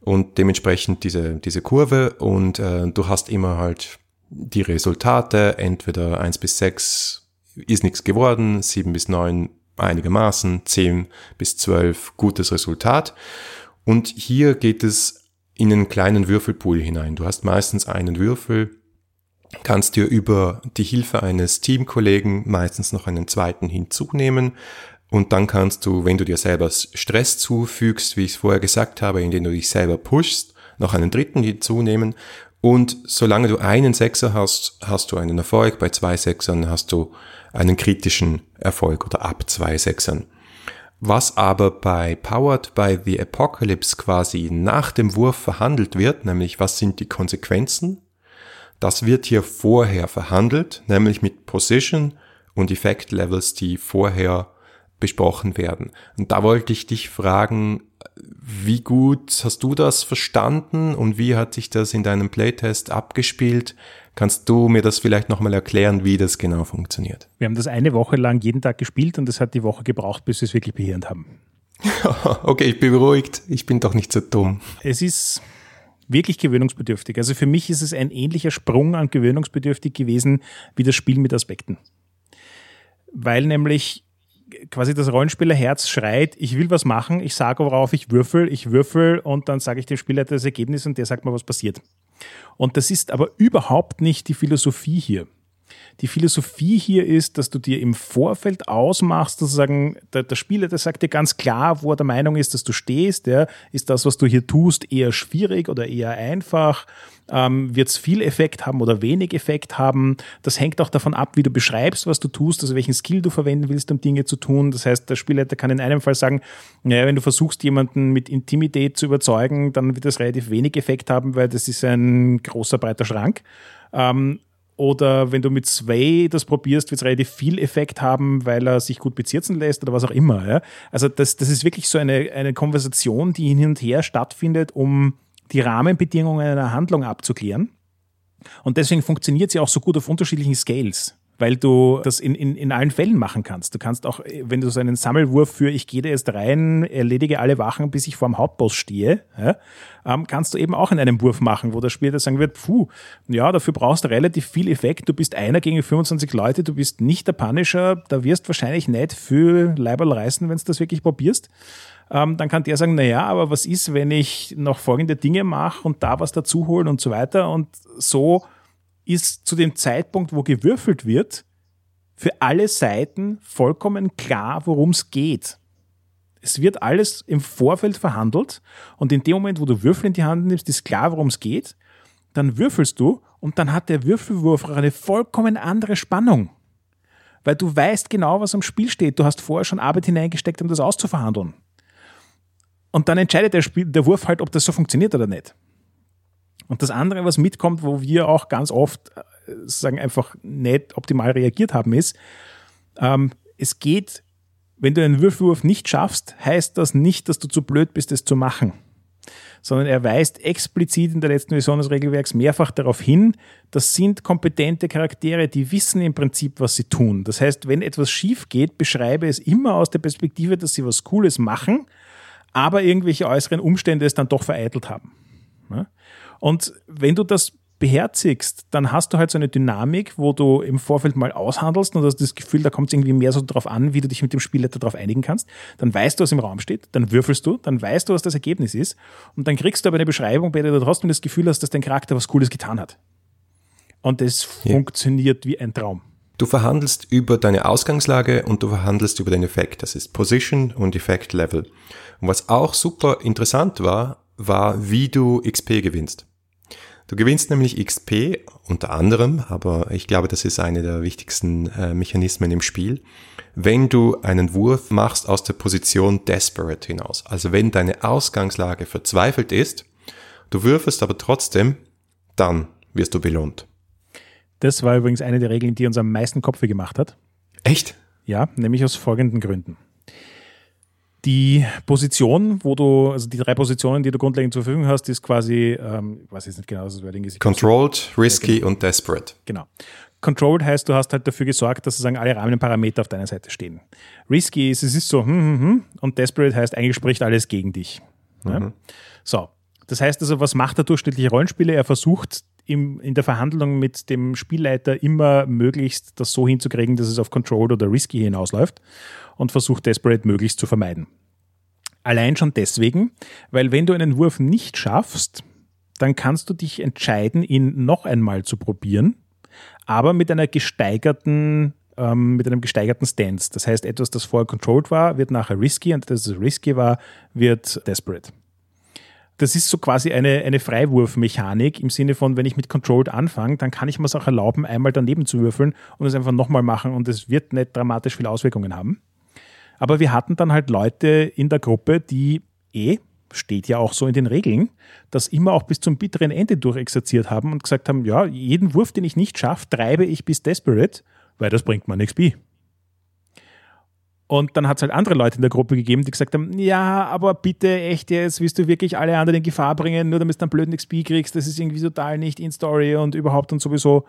und dementsprechend diese, diese Kurve und äh, du hast immer halt die Resultate, entweder 1 bis 6 ist nichts geworden, 7 bis 9 einigermaßen, 10 bis 12 gutes Resultat. Und hier geht es in einen kleinen Würfelpool hinein. Du hast meistens einen Würfel, kannst dir über die Hilfe eines Teamkollegen meistens noch einen zweiten hinzunehmen und dann kannst du, wenn du dir selber Stress zufügst, wie ich es vorher gesagt habe, indem du dich selber pushst, noch einen dritten hinzunehmen und solange du einen Sechser hast, hast du einen Erfolg. Bei zwei Sechsern hast du einen kritischen Erfolg oder ab zwei Sechsern. Was aber bei Powered by the Apocalypse quasi nach dem Wurf verhandelt wird, nämlich was sind die Konsequenzen das wird hier vorher verhandelt, nämlich mit Position und Effect Levels, die vorher besprochen werden. Und da wollte ich dich fragen, wie gut hast du das verstanden und wie hat sich das in deinem Playtest abgespielt? Kannst du mir das vielleicht nochmal erklären, wie das genau funktioniert? Wir haben das eine Woche lang jeden Tag gespielt und es hat die Woche gebraucht, bis wir es wirklich behirnt haben. okay, ich bin beruhigt. Ich bin doch nicht so dumm. Es ist wirklich gewöhnungsbedürftig. Also für mich ist es ein ähnlicher Sprung an gewöhnungsbedürftig gewesen wie das Spiel mit Aspekten. Weil nämlich quasi das Rollenspielerherz schreit, ich will was machen, ich sage, worauf ich würfel, ich würfel und dann sage ich dem Spieler das Ergebnis und der sagt mir, was passiert. Und das ist aber überhaupt nicht die Philosophie hier. Die Philosophie hier ist, dass du dir im Vorfeld ausmachst, sozusagen, der, der Spieler, der sagt dir ganz klar, wo er der Meinung ist, dass du stehst, ja, ist das, was du hier tust, eher schwierig oder eher einfach, ähm, wird es viel Effekt haben oder wenig Effekt haben. Das hängt auch davon ab, wie du beschreibst, was du tust, also welchen Skill du verwenden willst, um Dinge zu tun. Das heißt, der Spielleiter kann in einem Fall sagen, naja, wenn du versuchst, jemanden mit Intimität zu überzeugen, dann wird das relativ wenig Effekt haben, weil das ist ein großer, breiter Schrank. Ähm, oder wenn du mit Sway das probierst, wird es relativ viel Effekt haben, weil er sich gut bezirzen lässt oder was auch immer. Ja? Also das, das ist wirklich so eine, eine Konversation, die hin und her stattfindet, um die Rahmenbedingungen einer Handlung abzuklären. Und deswegen funktioniert sie auch so gut auf unterschiedlichen Scales weil du das in, in, in allen Fällen machen kannst. Du kannst auch, wenn du so einen Sammelwurf für ich gehe da jetzt rein, erledige alle Wachen, bis ich vor dem Hauptboss stehe, ja, ähm, kannst du eben auch in einem Wurf machen, wo der Spieler sagen wird, puh, ja, dafür brauchst du relativ viel Effekt, du bist einer gegen 25 Leute, du bist nicht der Punisher, da wirst wahrscheinlich nicht für Leiberl reißen, wenn du das wirklich probierst. Ähm, dann kann der sagen, na ja, aber was ist, wenn ich noch folgende Dinge mache und da was dazu holen und so weiter und so ist zu dem Zeitpunkt, wo gewürfelt wird, für alle Seiten vollkommen klar, worum es geht. Es wird alles im Vorfeld verhandelt und in dem Moment, wo du Würfel in die Hand nimmst, ist klar, worum es geht. Dann würfelst du und dann hat der Würfelwurf eine vollkommen andere Spannung. Weil du weißt genau, was am Spiel steht. Du hast vorher schon Arbeit hineingesteckt, um das auszuverhandeln. Und dann entscheidet der, Spiel, der Wurf halt, ob das so funktioniert oder nicht. Und das andere, was mitkommt, wo wir auch ganz oft sagen einfach nicht optimal reagiert haben, ist, ähm, es geht, wenn du einen Würfelwurf nicht schaffst, heißt das nicht, dass du zu blöd bist, es zu machen sondern er weist explizit in der letzten Version des Regelwerks mehrfach darauf hin, das sind kompetente Charaktere, die wissen im Prinzip, was sie tun. Das heißt, wenn etwas schief geht, beschreibe es immer aus der Perspektive, dass sie was Cooles machen, aber irgendwelche äußeren Umstände es dann doch vereitelt haben. Und wenn du das beherzigst, dann hast du halt so eine Dynamik, wo du im Vorfeld mal aushandelst und hast das Gefühl, da kommt es irgendwie mehr so darauf an, wie du dich mit dem Spielleiter darauf einigen kannst. Dann weißt du, was im Raum steht, dann würfelst du, dann weißt du, was das Ergebnis ist und dann kriegst du aber eine Beschreibung, bei der du trotzdem das Gefühl hast, dass dein Charakter was Cooles getan hat. Und das ja. funktioniert wie ein Traum. Du verhandelst über deine Ausgangslage und du verhandelst über den Effekt. Das ist Position und Effect Level. Und was auch super interessant war, war, wie du XP gewinnst. Du gewinnst nämlich XP unter anderem, aber ich glaube, das ist eine der wichtigsten äh, Mechanismen im Spiel, wenn du einen Wurf machst aus der Position Desperate hinaus. Also wenn deine Ausgangslage verzweifelt ist, du würfelst aber trotzdem, dann wirst du belohnt. Das war übrigens eine der Regeln, die uns am meisten Kopfe gemacht hat. Echt? Ja, nämlich aus folgenden Gründen. Die Position, wo du, also die drei Positionen, die du grundlegend zur Verfügung hast, ist quasi, ähm, ich weiß jetzt nicht genau, was das Wording ist. Controlled, Risky ja, genau. und Desperate. Genau. Controlled heißt, du hast halt dafür gesorgt, dass sozusagen alle Rahmenparameter auf deiner Seite stehen. Risky ist, es ist so, hm, hm, hm, und Desperate heißt, eigentlich spricht alles gegen dich. Ja? Mhm. So. Das heißt also, was macht der durchschnittliche Rollenspieler? Er versucht im, in der Verhandlung mit dem Spielleiter immer möglichst das so hinzukriegen, dass es auf Controlled oder Risky hinausläuft und versucht Desperate möglichst zu vermeiden. Allein schon deswegen, weil wenn du einen Wurf nicht schaffst, dann kannst du dich entscheiden, ihn noch einmal zu probieren, aber mit einer gesteigerten ähm, mit einem gesteigerten Stance. Das heißt, etwas, das vorher controlled war, wird nachher risky und etwas, das risky war, wird desperate. Das ist so quasi eine, eine Freiwurfmechanik im Sinne von, wenn ich mit Controlled anfange, dann kann ich mir es auch erlauben, einmal daneben zu würfeln und es einfach nochmal machen und es wird nicht dramatisch viele Auswirkungen haben. Aber wir hatten dann halt Leute in der Gruppe, die eh, steht ja auch so in den Regeln, das immer auch bis zum bitteren Ende durchexerziert haben und gesagt haben, ja, jeden Wurf, den ich nicht schaffe, treibe ich bis Desperate, weil das bringt man XP. Und dann hat es halt andere Leute in der Gruppe gegeben, die gesagt haben, ja, aber bitte echt jetzt, willst du wirklich alle anderen in Gefahr bringen, nur damit du dann blöden XP kriegst, das ist irgendwie total nicht in Story und überhaupt und sowieso.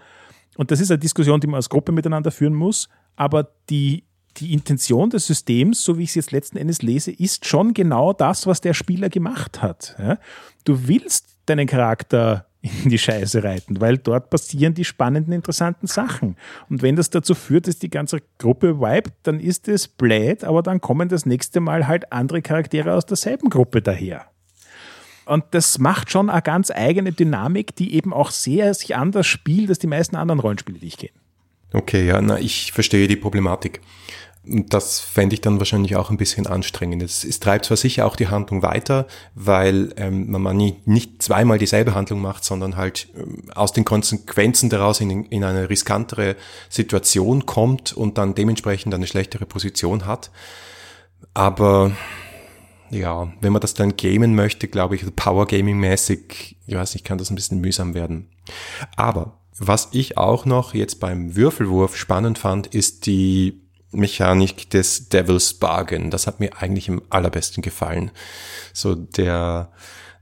Und das ist eine Diskussion, die man als Gruppe miteinander führen muss, aber die die Intention des Systems, so wie ich es jetzt letzten Endes lese, ist schon genau das, was der Spieler gemacht hat. Ja? Du willst deinen Charakter in die Scheiße reiten, weil dort passieren die spannenden, interessanten Sachen. Und wenn das dazu führt, dass die ganze Gruppe vibet, dann ist es blöd, aber dann kommen das nächste Mal halt andere Charaktere aus derselben Gruppe daher. Und das macht schon eine ganz eigene Dynamik, die eben auch sehr sich anders spielt als die meisten anderen Rollenspiele, die ich kenne. Okay, ja, na, ich verstehe die Problematik. Und das fände ich dann wahrscheinlich auch ein bisschen anstrengend. Es, es treibt zwar sicher auch die Handlung weiter, weil ähm, man nie, nicht zweimal dieselbe Handlung macht, sondern halt ähm, aus den Konsequenzen daraus in, in eine riskantere Situation kommt und dann dementsprechend eine schlechtere Position hat. Aber ja, wenn man das dann gamen möchte, glaube ich, Power Gaming mäßig, ich weiß nicht, kann das ein bisschen mühsam werden. Aber was ich auch noch jetzt beim Würfelwurf spannend fand, ist die Mechanik des Devil's Bargain. Das hat mir eigentlich im allerbesten gefallen. So der,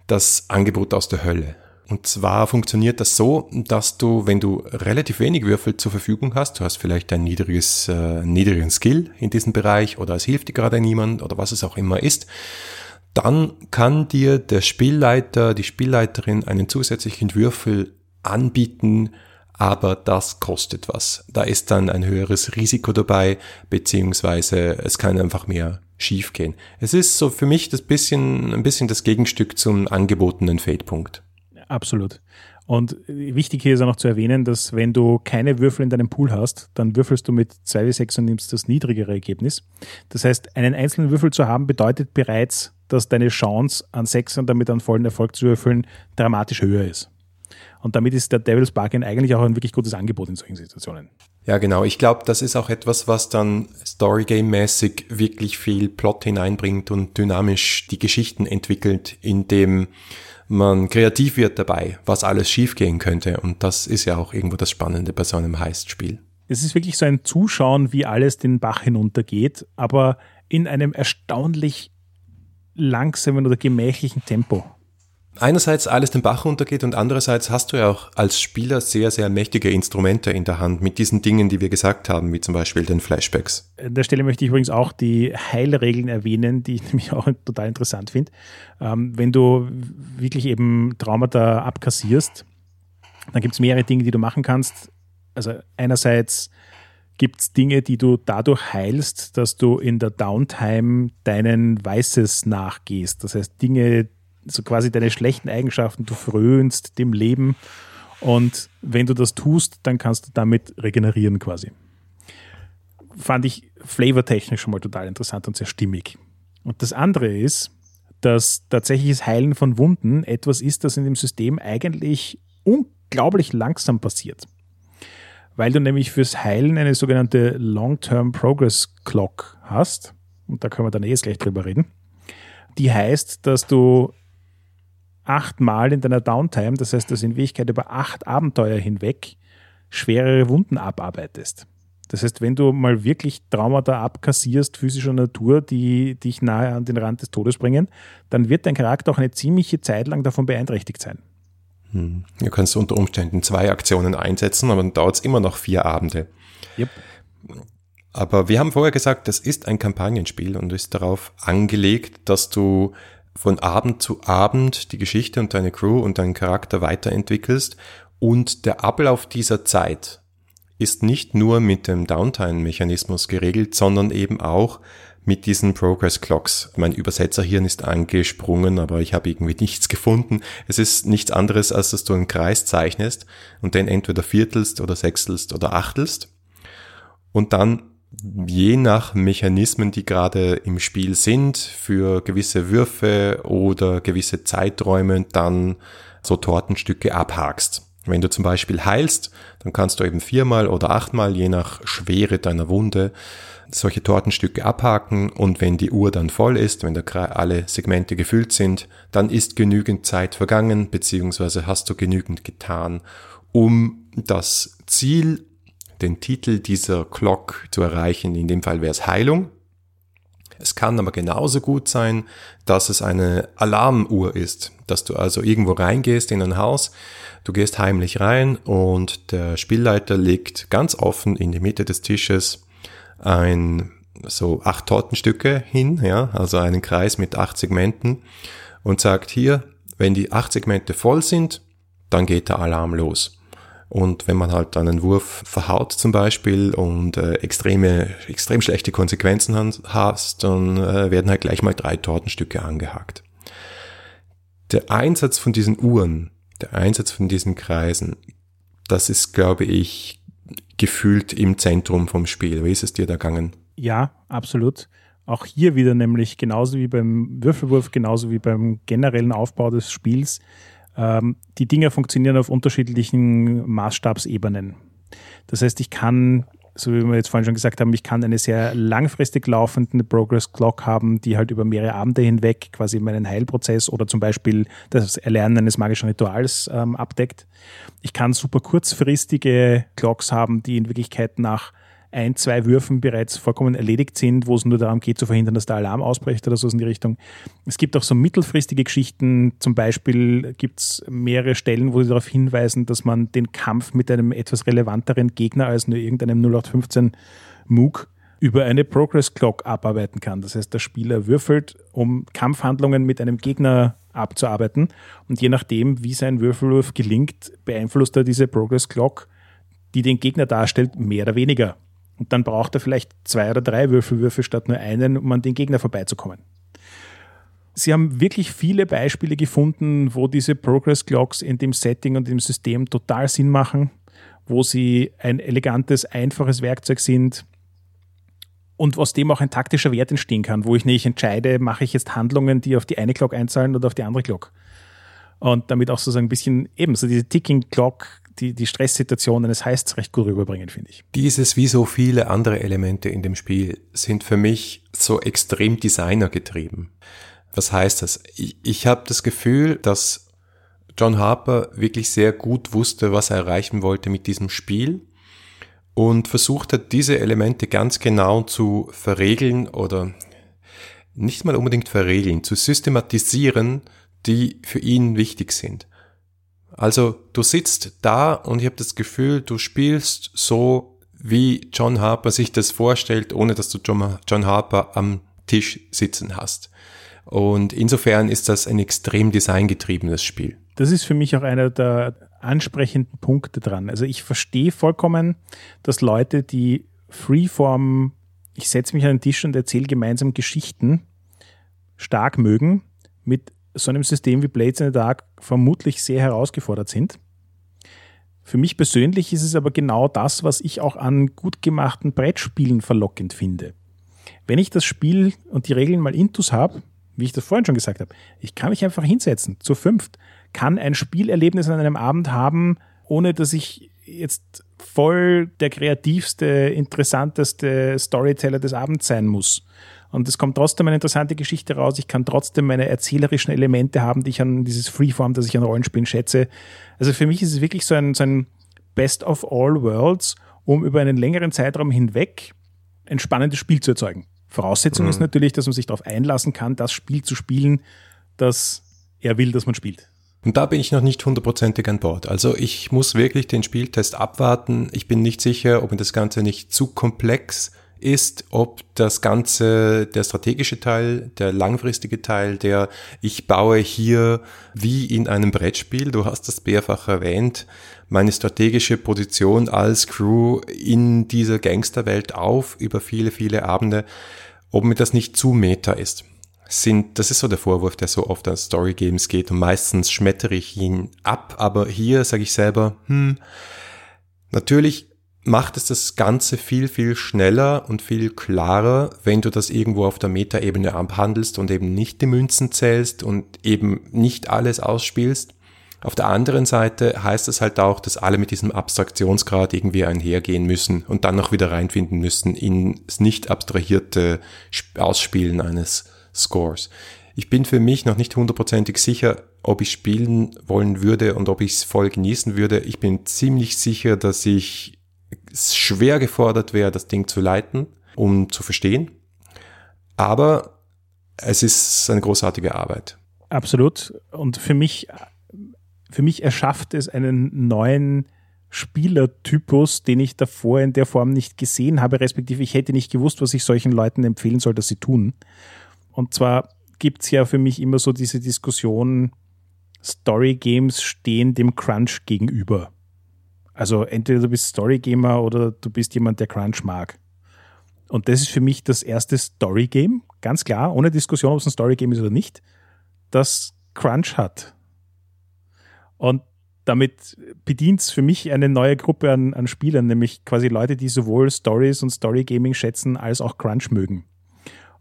das Angebot aus der Hölle. Und zwar funktioniert das so, dass du, wenn du relativ wenig Würfel zur Verfügung hast, du hast vielleicht ein niedriges, äh, niedrigen Skill in diesem Bereich oder es hilft dir gerade niemand oder was es auch immer ist, dann kann dir der Spielleiter, die Spielleiterin einen zusätzlichen Würfel anbieten, aber das kostet was. Da ist dann ein höheres Risiko dabei, beziehungsweise es kann einfach mehr schiefgehen. Es ist so für mich das bisschen, ein bisschen das Gegenstück zum angebotenen Fade-Punkt. Absolut. Und wichtig hier ist auch noch zu erwähnen, dass wenn du keine Würfel in deinem Pool hast, dann würfelst du mit 2 wie 6 und nimmst das niedrigere Ergebnis. Das heißt, einen einzelnen Würfel zu haben, bedeutet bereits, dass deine Chance an 6 und damit an vollen Erfolg zu würfeln dramatisch höher ist. Und damit ist der Devil's Bargain eigentlich auch ein wirklich gutes Angebot in solchen Situationen. Ja, genau. Ich glaube, das ist auch etwas, was dann Storygame-mäßig wirklich viel Plot hineinbringt und dynamisch die Geschichten entwickelt, indem man kreativ wird dabei, was alles schiefgehen könnte. Und das ist ja auch irgendwo das Spannende bei so einem Heist-Spiel. Es ist wirklich so ein Zuschauen, wie alles den Bach hinuntergeht, aber in einem erstaunlich langsamen oder gemächlichen Tempo einerseits alles den Bach runtergeht und andererseits hast du ja auch als Spieler sehr, sehr mächtige Instrumente in der Hand mit diesen Dingen, die wir gesagt haben, wie zum Beispiel den Flashbacks. An der Stelle möchte ich übrigens auch die Heilregeln erwähnen, die ich nämlich auch total interessant finde. Ähm, wenn du wirklich eben Traumata abkassierst, dann gibt es mehrere Dinge, die du machen kannst. Also einerseits gibt es Dinge, die du dadurch heilst, dass du in der Downtime deinen Weißes nachgehst. Das heißt, Dinge, so quasi deine schlechten Eigenschaften, du frönst dem Leben und wenn du das tust, dann kannst du damit regenerieren quasi. Fand ich flavortechnisch schon mal total interessant und sehr stimmig. Und das andere ist, dass tatsächliches Heilen von Wunden etwas ist, das in dem System eigentlich unglaublich langsam passiert. Weil du nämlich fürs Heilen eine sogenannte Long-Term Progress Clock hast. Und da können wir dann eh jetzt gleich drüber reden. Die heißt, dass du achtmal in deiner Downtime, das heißt, dass in Wirklichkeit über acht Abenteuer hinweg schwerere Wunden abarbeitest. Das heißt, wenn du mal wirklich Traumata abkassierst, physischer Natur, die dich nahe an den Rand des Todes bringen, dann wird dein Charakter auch eine ziemliche Zeit lang davon beeinträchtigt sein. Hm. Du kannst unter Umständen zwei Aktionen einsetzen, aber dann dauert es immer noch vier Abende. Yep. Aber wir haben vorher gesagt, das ist ein Kampagnenspiel und ist darauf angelegt, dass du von Abend zu Abend die Geschichte und deine Crew und deinen Charakter weiterentwickelst und der Ablauf dieser Zeit ist nicht nur mit dem Downtime-Mechanismus geregelt, sondern eben auch mit diesen Progress Clocks. Mein Übersetzerhirn ist angesprungen, aber ich habe irgendwie nichts gefunden. Es ist nichts anderes, als dass du einen Kreis zeichnest und den entweder viertelst oder sechstelst oder achtelst und dann je nach Mechanismen, die gerade im Spiel sind, für gewisse Würfe oder gewisse Zeiträume dann so Tortenstücke abhakst. Wenn du zum Beispiel heilst, dann kannst du eben viermal oder achtmal, je nach Schwere deiner Wunde, solche Tortenstücke abhaken und wenn die Uhr dann voll ist, wenn da alle Segmente gefüllt sind, dann ist genügend Zeit vergangen, beziehungsweise hast du genügend getan, um das Ziel den Titel dieser Clock zu erreichen. In dem Fall wäre es Heilung. Es kann aber genauso gut sein, dass es eine Alarmuhr ist, dass du also irgendwo reingehst in ein Haus, du gehst heimlich rein und der Spielleiter legt ganz offen in die Mitte des Tisches ein so acht Tortenstücke hin, ja, also einen Kreis mit acht Segmenten und sagt hier, wenn die acht Segmente voll sind, dann geht der Alarm los. Und wenn man halt einen Wurf verhaut zum Beispiel und äh, extreme, extrem schlechte Konsequenzen hast, dann äh, werden halt gleich mal drei Tortenstücke angehakt. Der Einsatz von diesen Uhren, der Einsatz von diesen Kreisen, das ist, glaube ich, gefühlt im Zentrum vom Spiel. Wie ist es dir da gegangen? Ja, absolut. Auch hier wieder nämlich genauso wie beim Würfelwurf, genauso wie beim generellen Aufbau des Spiels ähm, die Dinge funktionieren auf unterschiedlichen Maßstabsebenen. Das heißt, ich kann, so wie wir jetzt vorhin schon gesagt haben, ich kann eine sehr langfristig laufende Progress Clock haben, die halt über mehrere Abende hinweg quasi meinen Heilprozess oder zum Beispiel das Erlernen eines magischen Rituals ähm, abdeckt. Ich kann super kurzfristige Clocks haben, die in Wirklichkeit nach ein, zwei Würfen bereits vollkommen erledigt sind, wo es nur darum geht zu verhindern, dass der Alarm ausbricht oder so in die Richtung. Es gibt auch so mittelfristige Geschichten, zum Beispiel gibt es mehrere Stellen, wo sie darauf hinweisen, dass man den Kampf mit einem etwas relevanteren Gegner als nur irgendeinem 0815 MOOC über eine Progress Clock abarbeiten kann. Das heißt, der Spieler würfelt, um Kampfhandlungen mit einem Gegner abzuarbeiten und je nachdem, wie sein Würfelwurf gelingt, beeinflusst er diese Progress Clock, die den Gegner darstellt, mehr oder weniger. Und dann braucht er vielleicht zwei oder drei Würfelwürfe statt nur einen, um an den Gegner vorbeizukommen. Sie haben wirklich viele Beispiele gefunden, wo diese Progress Clocks in dem Setting und im System total Sinn machen, wo sie ein elegantes, einfaches Werkzeug sind und aus dem auch ein taktischer Wert entstehen kann, wo ich nicht entscheide, mache ich jetzt Handlungen, die auf die eine Clock einzahlen oder auf die andere Clock. Und damit auch sozusagen ein bisschen eben so diese Ticking Clock, die, die Stresssituation eines Heists recht gut rüberbringen, finde ich. Dieses wie so viele andere Elemente in dem Spiel sind für mich so extrem designergetrieben. Was heißt das? Ich, ich habe das Gefühl, dass John Harper wirklich sehr gut wusste, was er erreichen wollte mit diesem Spiel und versucht hat, diese Elemente ganz genau zu verregeln oder nicht mal unbedingt verregeln, zu systematisieren, die für ihn wichtig sind. Also du sitzt da und ich habe das Gefühl, du spielst so, wie John Harper sich das vorstellt, ohne dass du John Harper am Tisch sitzen hast. Und insofern ist das ein extrem designgetriebenes Spiel. Das ist für mich auch einer der ansprechenden Punkte dran. Also ich verstehe vollkommen, dass Leute, die Freeform, ich setze mich an den Tisch und erzähle gemeinsam Geschichten, stark mögen, mit so einem System wie Blades in the Dark vermutlich sehr herausgefordert sind. Für mich persönlich ist es aber genau das, was ich auch an gut gemachten Brettspielen verlockend finde. Wenn ich das Spiel und die Regeln mal intus habe, wie ich das vorhin schon gesagt habe, ich kann mich einfach hinsetzen, zu fünft, kann ein Spielerlebnis an einem Abend haben, ohne dass ich jetzt voll der kreativste, interessanteste Storyteller des Abends sein muss. Und es kommt trotzdem eine interessante Geschichte raus. Ich kann trotzdem meine erzählerischen Elemente haben, die ich an dieses Freeform, das ich an Rollenspielen schätze. Also für mich ist es wirklich so ein, so ein Best of all Worlds, um über einen längeren Zeitraum hinweg ein spannendes Spiel zu erzeugen. Voraussetzung mhm. ist natürlich, dass man sich darauf einlassen kann, das Spiel zu spielen, das er will, dass man spielt. Und da bin ich noch nicht hundertprozentig an Bord. Also ich muss wirklich den Spieltest abwarten. Ich bin nicht sicher, ob mir das Ganze nicht zu komplex ist, ob das Ganze, der strategische Teil, der langfristige Teil, der ich baue hier wie in einem Brettspiel, du hast das mehrfach erwähnt, meine strategische Position als Crew in dieser Gangsterwelt auf über viele, viele Abende, ob mir das nicht zu meta ist. Sind, das ist so der Vorwurf, der so oft an Story Games geht und meistens schmettere ich ihn ab, aber hier sage ich selber, hm, natürlich macht es das Ganze viel, viel schneller und viel klarer, wenn du das irgendwo auf der Metaebene abhandelst und eben nicht die Münzen zählst und eben nicht alles ausspielst. Auf der anderen Seite heißt es halt auch, dass alle mit diesem Abstraktionsgrad irgendwie einhergehen müssen und dann noch wieder reinfinden müssen ins nicht abstrahierte Ausspielen eines Scores. Ich bin für mich noch nicht hundertprozentig sicher, ob ich spielen wollen würde und ob ich es voll genießen würde. Ich bin ziemlich sicher, dass ich schwer gefordert wäre, das Ding zu leiten, um zu verstehen. Aber es ist eine großartige Arbeit. Absolut. Und für mich, für mich erschafft es einen neuen Spielertypus, den ich davor in der Form nicht gesehen habe, respektive ich hätte nicht gewusst, was ich solchen Leuten empfehlen soll, dass sie tun. Und zwar gibt es ja für mich immer so diese Diskussion, Story Games stehen dem Crunch gegenüber. Also entweder du bist Story Gamer oder du bist jemand, der Crunch mag. Und das ist für mich das erste Story Game, ganz klar, ohne Diskussion, ob es ein Story Game ist oder nicht, das Crunch hat. Und damit bedient es für mich eine neue Gruppe an, an Spielern, nämlich quasi Leute, die sowohl Stories und Story Gaming schätzen, als auch Crunch mögen.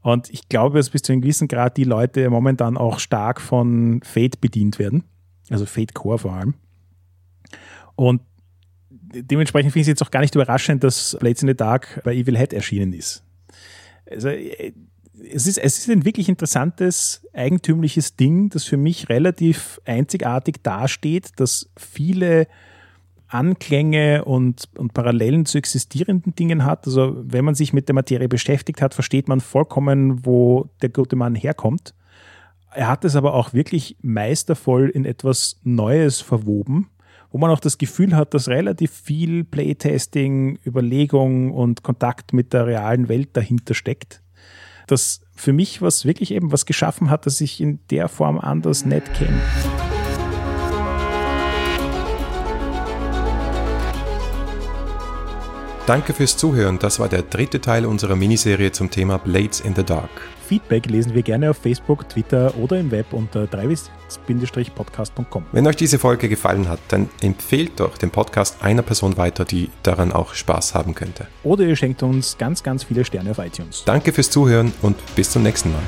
Und ich glaube, dass bis zu einem gewissen Grad die Leute momentan auch stark von Fate bedient werden. Also Fate Core vor allem. Und dementsprechend finde ich es jetzt auch gar nicht überraschend, dass Blades in the Dark bei Evil Head erschienen ist. Also, es ist, es ist ein wirklich interessantes, eigentümliches Ding, das für mich relativ einzigartig dasteht, dass viele Anklänge und, und Parallelen zu existierenden Dingen hat. Also wenn man sich mit der Materie beschäftigt hat, versteht man vollkommen, wo der gute Mann herkommt. Er hat es aber auch wirklich meistervoll in etwas Neues verwoben, wo man auch das Gefühl hat, dass relativ viel Playtesting, Überlegung und Kontakt mit der realen Welt dahinter steckt. Das für mich was wirklich eben was geschaffen hat, das ich in der Form anders nicht kenne. Danke fürs Zuhören. Das war der dritte Teil unserer Miniserie zum Thema Blades in the Dark. Feedback lesen wir gerne auf Facebook, Twitter oder im Web unter dreiwis-podcast.com. Wenn euch diese Folge gefallen hat, dann empfehlt doch den Podcast einer Person weiter, die daran auch Spaß haben könnte. Oder ihr schenkt uns ganz, ganz viele Sterne auf iTunes. Danke fürs Zuhören und bis zum nächsten Mal.